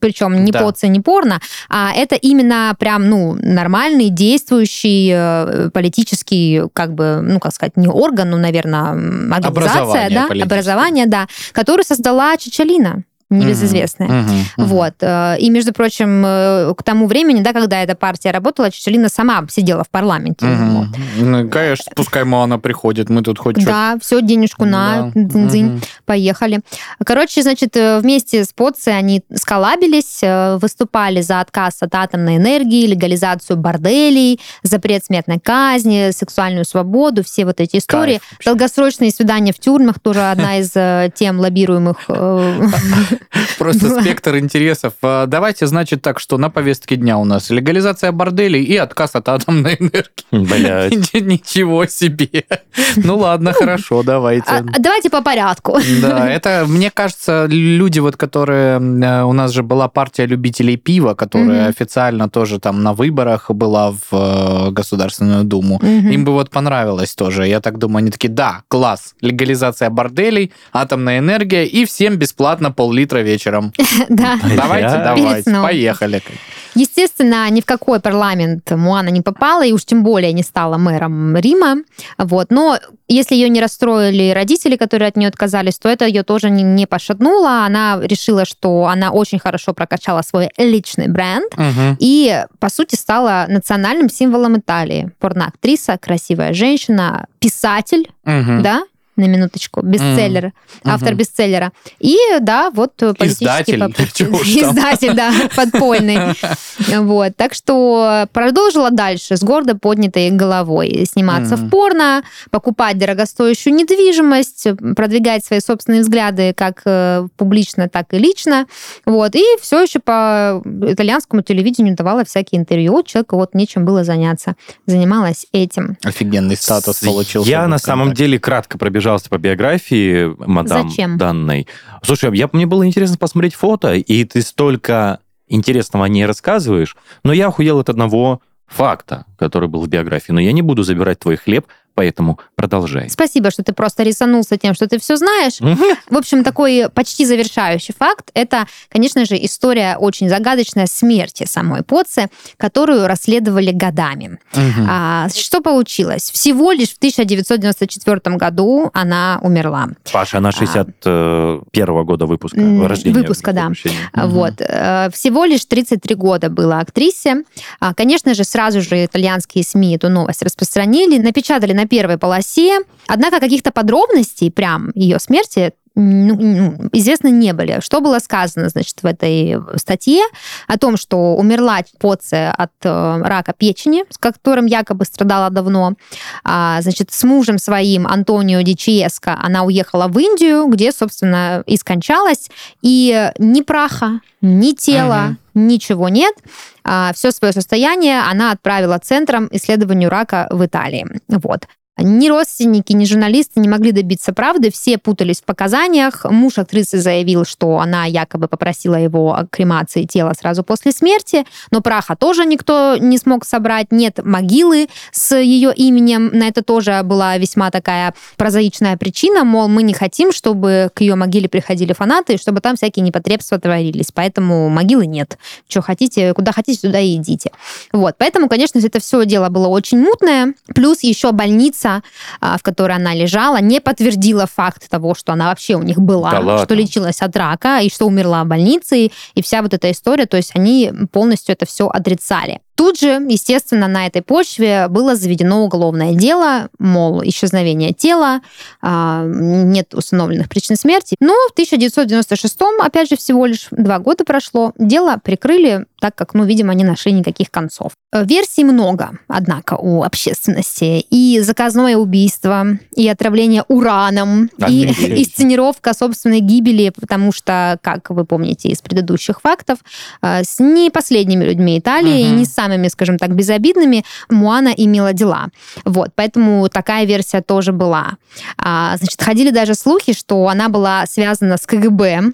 причем не Да. поци, не порно, а это именно прям, ну, нормальный, действующий э, политический, как бы, ну, как сказать, не орган, ну, наверное, организация, Образование да, образование, да, которую создала Чичалина, небезызвестная. Мгм, мгм. Вот. э, И, между прочим, э, к тому времени, да, когда эта партия работала, Чичалина сама сидела в парламенте. Вот. Мгм. Ну, конечно, пускай Моана приходит, мы тут хоть. Да, все, денежку на, Да. Мгм. поехали. Короче, значит, э, вместе с Поци они сколабились, выступали за отказ от атомной энергии, легализацию борделей, запрет смертной казни, сексуальную свободу, все вот эти истории. Кайф. Долгосрочные свидания в тюрьмах тоже одна из тем лоббируемых. Просто Была. спектр интересов. А, Давайте, значит, так, что на повестке дня у нас легализация борделей и отказ от атомной энергии. Блядь. Ничего себе. Ну ладно, хорошо, давайте. а- а Давайте по порядку. Да, это, мне кажется, люди, вот, которые... э, У нас же была партия любителей пива, которая официально тоже там на выборах была в э, Государственную Думу. Им бы вот понравилось тоже. Я так думаю, они такие, да, класс, легализация борделей, атомная энергия и всем бесплатно пол-литра вечером. Да. Давайте, давайте, поехали. Естественно, ни в какой парламент Муана не попала, и уж тем более не стала мэром Рима. Вот. Но если ее не расстроили родители, которые от нее отказались, то это ее тоже не, не пошатнуло. Она решила, что она очень хорошо прокачала свой личный бренд Мгм. и, по сути, стала национальным символом Италии. Порноактриса, красивая женщина, писатель, Мгм. да, на минуточку, бестселлер, Мгм. автор бестселлера. И, да, вот э, политический... Издатель. поп-. Издатель, да, подпольный. Вот, так что продолжила дальше с гордо поднятой головой сниматься Мгм. в порно, покупать дорогостоящую недвижимость, продвигать свои собственные взгляды как э, публично, так и лично. Вот, и все еще по итальянскому телевидению давала всякие интервью. Человеку вот нечем было заняться. Занималась этим. Офигенный статус получился. Я на самом деле кратко пробежался по биографии мадам Зачем? данной. Слушай, я, мне было интересно посмотреть фото, и ты столько интересного о ней рассказываешь, но я охуел от одного факта, который был в биографии. Но я не буду забирать твой хлеб, Поэтому продолжай. Спасибо, что ты просто рисанулся тем, что ты все знаешь. В общем, такой почти завершающий факт – это, конечно же, история очень загадочная смерти самой Поци, которую расследовали годами. А, что получилось? Всего лишь в 1994 году она умерла. Паша, она 61 года выпуска, рождения. выпуска, да. Мгм. Вот. э, Всего лишь 33 года было актрисе. А, Конечно же, сразу же итальянские СМИ эту новость распространили, напечатали на первой полосе. Однако каких-то подробностей прям ее смерти ну, ну, известны не были. Что было сказано, значит, в этой статье о том, что умерла Поце от э, рака печени, с которым якобы страдала давно. А, значит, с мужем своим Антонио Дичиеско она уехала в Индию, где, собственно, и скончалась. И ни праха, ни тела, ничего нет. все свое состояние она отправила центром исследованию рака в Италии. Вот. Ни родственники, ни журналисты не могли добиться правды, все путались в показаниях. Муж актрисы заявил, что она якобы попросила его кремации тела сразу после смерти, но праха тоже никто не смог собрать, нет могилы с ее именем. На это тоже была весьма такая прозаичная причина, мол, мы не хотим, чтобы к ее могиле приходили фанаты, и чтобы там всякие непотребства творились, поэтому могилы нет. Что хотите, куда хотите, туда и идите. Вот, поэтому, конечно, это все дело было очень мутное, плюс еще больница а, в которой она лежала, не подтвердила факт того, что она вообще у них была, Да ладно? что лечилась от рака и что умерла в больнице, и вся вот эта история, то есть они полностью это все отрицали. Тут же, естественно, на этой почве было заведено уголовное дело, мол, исчезновение тела, а, нет установленных причин смерти. Но в 1996, опять же, всего лишь два года прошло, дело прикрыли, так как, ну, видимо, не нашли никаких концов. Э, Версий много, однако, у общественности. И заказное убийство, и отравление ураном, и Офигеть. инсценировка собственной гибели, потому что, как вы помните из предыдущих фактов, э, с не последними людьми Италии, и Мгм. не с самыми, скажем так, безобидными Муана имела дела. Вот, поэтому такая версия тоже была. А, значит, ходили даже слухи, что она была связана с КГБ.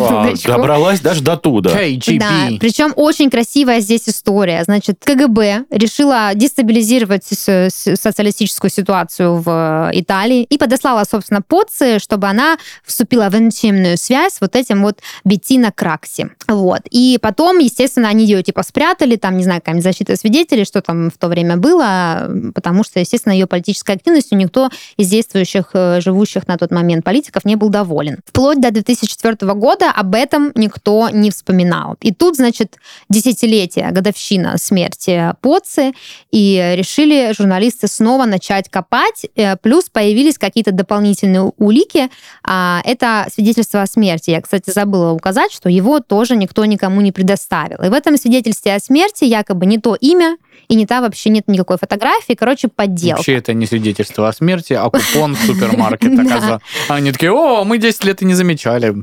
А. Добралась даже до туда. KGB. Да, причем очень красивая здесь история. Значит, КГБ решила дестабилизировать социалистическую ситуацию в Италии и подослала, собственно, Поци, чтобы она вступила в интимную связь с вот этим вот Беттино Кракси. Вот. И потом, естественно, они ее типа спрятали, там, не знаю, какая-нибудь защита свидетелей, что там в то время было, потому что, естественно, ее политической активностью никто из действующих, э, живущих на тот момент политиков не был доволен. Вплоть до 2004 года об этом никто не вспоминал. И тут, значит, десятилетие, годовщина смерти Поци, и решили журналисты снова начать копать, э, плюс появились какие-то дополнительные улики. А, Это свидетельство о смерти. Я, кстати, забыла указать, что его тоже никто никому не предоставил. И в этом свидетельстве о смерти якобы не то имя, и не та вообще нет никакой фотографии, короче, подделка. Вообще это не свидетельство о смерти, а купон в супермаркет. Да. оказа- Они такие, о, мы 10 лет и не замечали.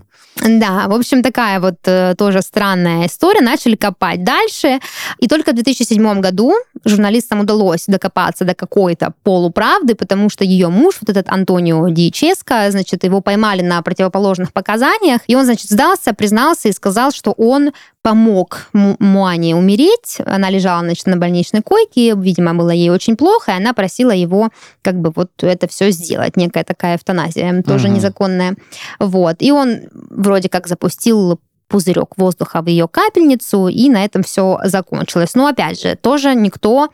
Да, в общем, такая вот э, тоже странная история. Начали копать дальше. И только в 2007 году журналистам удалось докопаться до какой-то полуправды, потому что ее муж, вот этот Антонио Ди Ческо, значит, его поймали на противоположных показаниях, и он, значит, сдался, признался и сказал, что он помог Му- Муане умереть. Она лежала, значит, на больничной койке, видимо, было ей очень плохо, и она просила его как бы вот это все сделать. Некая такая эвтаназия, тоже Мгм. незаконная. Вот. И он вроде как запустил пузырек воздуха в ее капельницу, и на этом все закончилось. Но опять же, тоже никто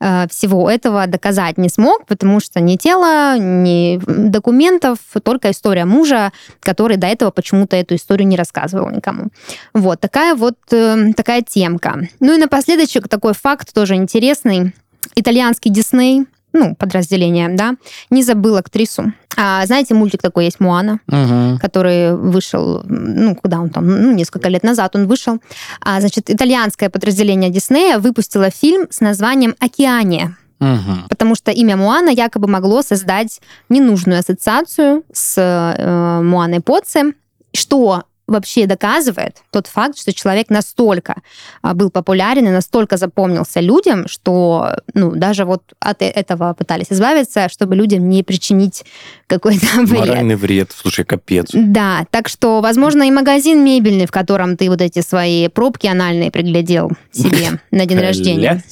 всего этого доказать не смог, потому что ни тела, ни документов, только история мужа, который до этого почему-то эту историю не рассказывал никому. Вот такая вот э, такая темка. Ну и напоследочек такой факт тоже интересный. Итальянский Дисней, ну, подразделение, да, не забыл актрису. А, знаете, мультик такой есть «Муана», Мгм. который вышел, ну, когда он там, ну, несколько лет назад он вышел. А, значит, итальянское подразделение Диснея выпустило фильм с названием «Океания», Мгм. потому что имя Муана якобы могло создать ненужную ассоциацию с э, Муаной Поци, что вообще доказывает тот факт, что человек настолько а, был популярен и настолько запомнился людям, что ну, даже вот от э- этого пытались избавиться, чтобы людям не причинить какой-то вред. Моральный вред. Слушай, капец. Да, так что, возможно, и магазин мебельный, в котором ты вот эти свои пробки анальные приглядел себе на день рождения.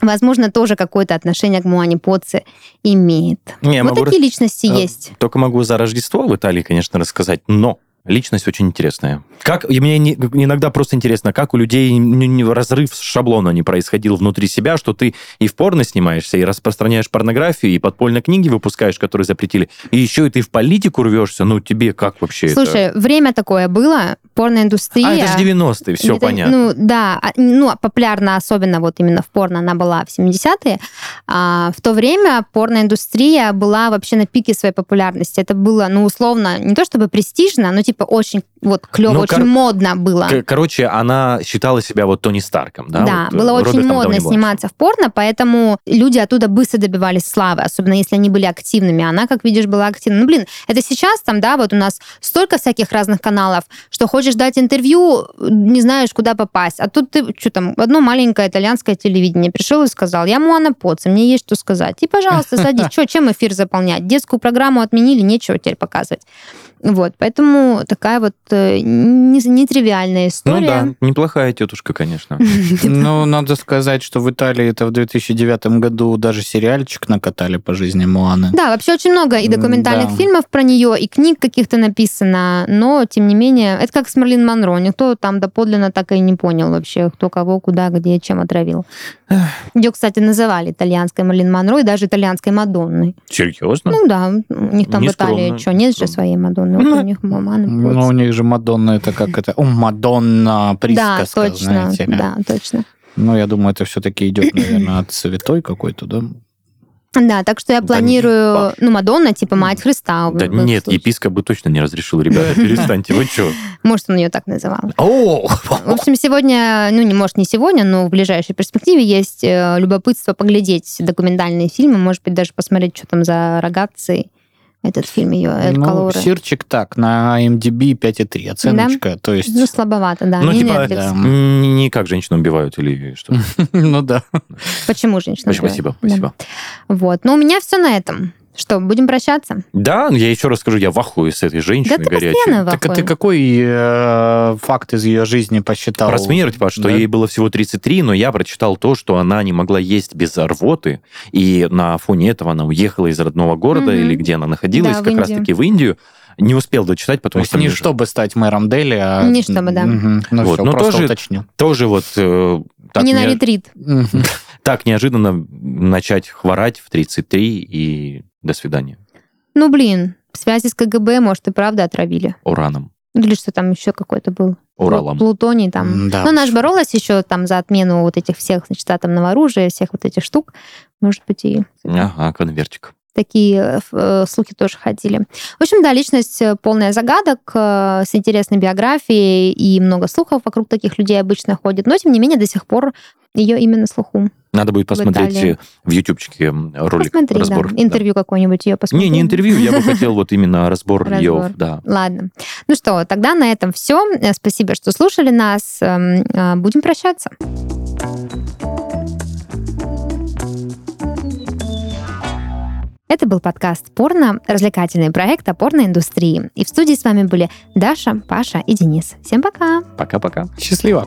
Возможно, тоже какое-то отношение к Муане Поци имеет. Не, вот такие личности э, есть. Только могу за Рождество в Италии, конечно, рассказать, но личность очень интересная. Как, и мне не- иногда просто интересно, как у людей не- не- разрыв шаблона не происходил внутри себя, что ты и в порно снимаешься, и распространяешь порнографию, и подпольно книги выпускаешь, которые запретили, и еще и ты в политику рвешься, ну тебе как вообще это? Слушай, время такое было, порноиндустрия. А, это же 90-е, все Это, понятно. Ну, да, а, ну, а популярна особенно вот именно в порно она была в 70-е. А, в то время порноиндустрия была вообще на пике своей популярности. Это было, ну, условно, не то чтобы престижно, но типа очень вот клево, Ну, очень кор- модно было. Короче, она считала себя вот Тони Старком, да? Да, вот, э, было очень Робертом модно сниматься в порно, поэтому люди оттуда быстро добивались славы, особенно если они были активными. Она, как видишь, была активна. Ну, блин, это сейчас там, да, вот у нас столько всяких разных каналов, что хочешь дать интервью, не знаешь, куда попасть. А тут ты, что там, одно маленькое итальянское телевидение пришел и сказал, я Муана Поци, мне есть что сказать. И, пожалуйста, садись. Что, чем эфир заполнять? Детскую программу отменили, нечего теперь показывать. Вот, поэтому такая вот э, не- нетривиальная Ну история. да, неплохая тетушка, конечно. Ну, надо сказать, что в Италии это в 2009 году даже сериальчик накатали по жизни Муаны. Да, вообще очень много и документальных фильмов про нее, и книг каких-то написано, но, тем не менее, это как с Марлин Монро. Никто там доподлинно так и не понял вообще, кто кого, куда, где, чем отравил. Ее, кстати, называли итальянской Марлин Монро и даже итальянской Мадонной. Серьезно? Ну да, у них там в Нескромно. Италии что, нет же своей Мадонны, вот Ну, у них мама Ну, у них же Мадонна это как это... О, Мадонна Да, присказка, точно, знаете ли. да, точно. Ну, я думаю, это все-таки идет, наверное, от святой какой-то, да? Да, так что я Да планирую, не- ну, Мадонна, типа мать Христа. Да нет, случае. епископ бы точно не разрешил, ребята, перестаньте, вы что? Может, он ее так называл. О! В общем, сегодня, ну, не может не сегодня, но в ближайшей перспективе есть э, любопытство поглядеть документальные фильмы, может быть, даже посмотреть, что там за рогатцы этот фильм ее, Эль Ну, Калоре. Сирчик так, на MDB 5,3 оценочка, то есть... Ну, слабовато, да, Ну, не типа, да. Не как женщину убивают или что? Ну да. Почему женщина? Спасибо, убивает? спасибо. Да. Вот, но у меня все на этом. Что, будем прощаться? Да, я еще раз скажу, я в ахуе с этой женщиной да ты горячей. в Так а ты какой э, факт из ее жизни посчитал? Про смерть, Паш, что Да. ей было всего 33, но я прочитал то, что она не могла есть без рвоты, и на фоне этого она уехала из родного города, Мгм. или где она находилась, Да, как раз-таки в Индию. Не успел дочитать, То потому есть что... не же- чтобы стать мэром Дели, а... Не чтобы, да. Мгм. Ну Вот, все, но просто тоже- уточнил. Тоже вот э, так, не на не- ретрит. Так неожиданно начать хворать в 33 и до свидания. Ну, блин, связи с КГБ, может, и правда отравили. Ураном. Или что там еще какой-то был? Уралом. Плутоний там. Да ну, же боролась еще там за отмену вот этих всех, значит, атомного оружия, всех вот этих штук. Может быть, и Ага, конвертик. Такие э, э, слухи тоже ходили. В общем, да, личность э, полная загадок, э, с интересной биографией, и много слухов вокруг таких людей обычно ходит. Но, тем не менее, до сих пор ее имя на слуху. Надо будет посмотреть Италии. э, в ютубчике ролик, Посмотри, разбор. да. да. Интервью какое-нибудь ее посмотри. Не, не интервью, я бы хотел вот именно разбор ее, Разбор. да. Ладно. Ну что, тогда на этом все. Спасибо, что слушали нас. Эм, Будем прощаться. Это был подкаст «Порно», развлекательный проект о порноиндустрии. И в студии с вами были Даша, Паша и Денис. Всем пока! Пока-пока. Счастливо.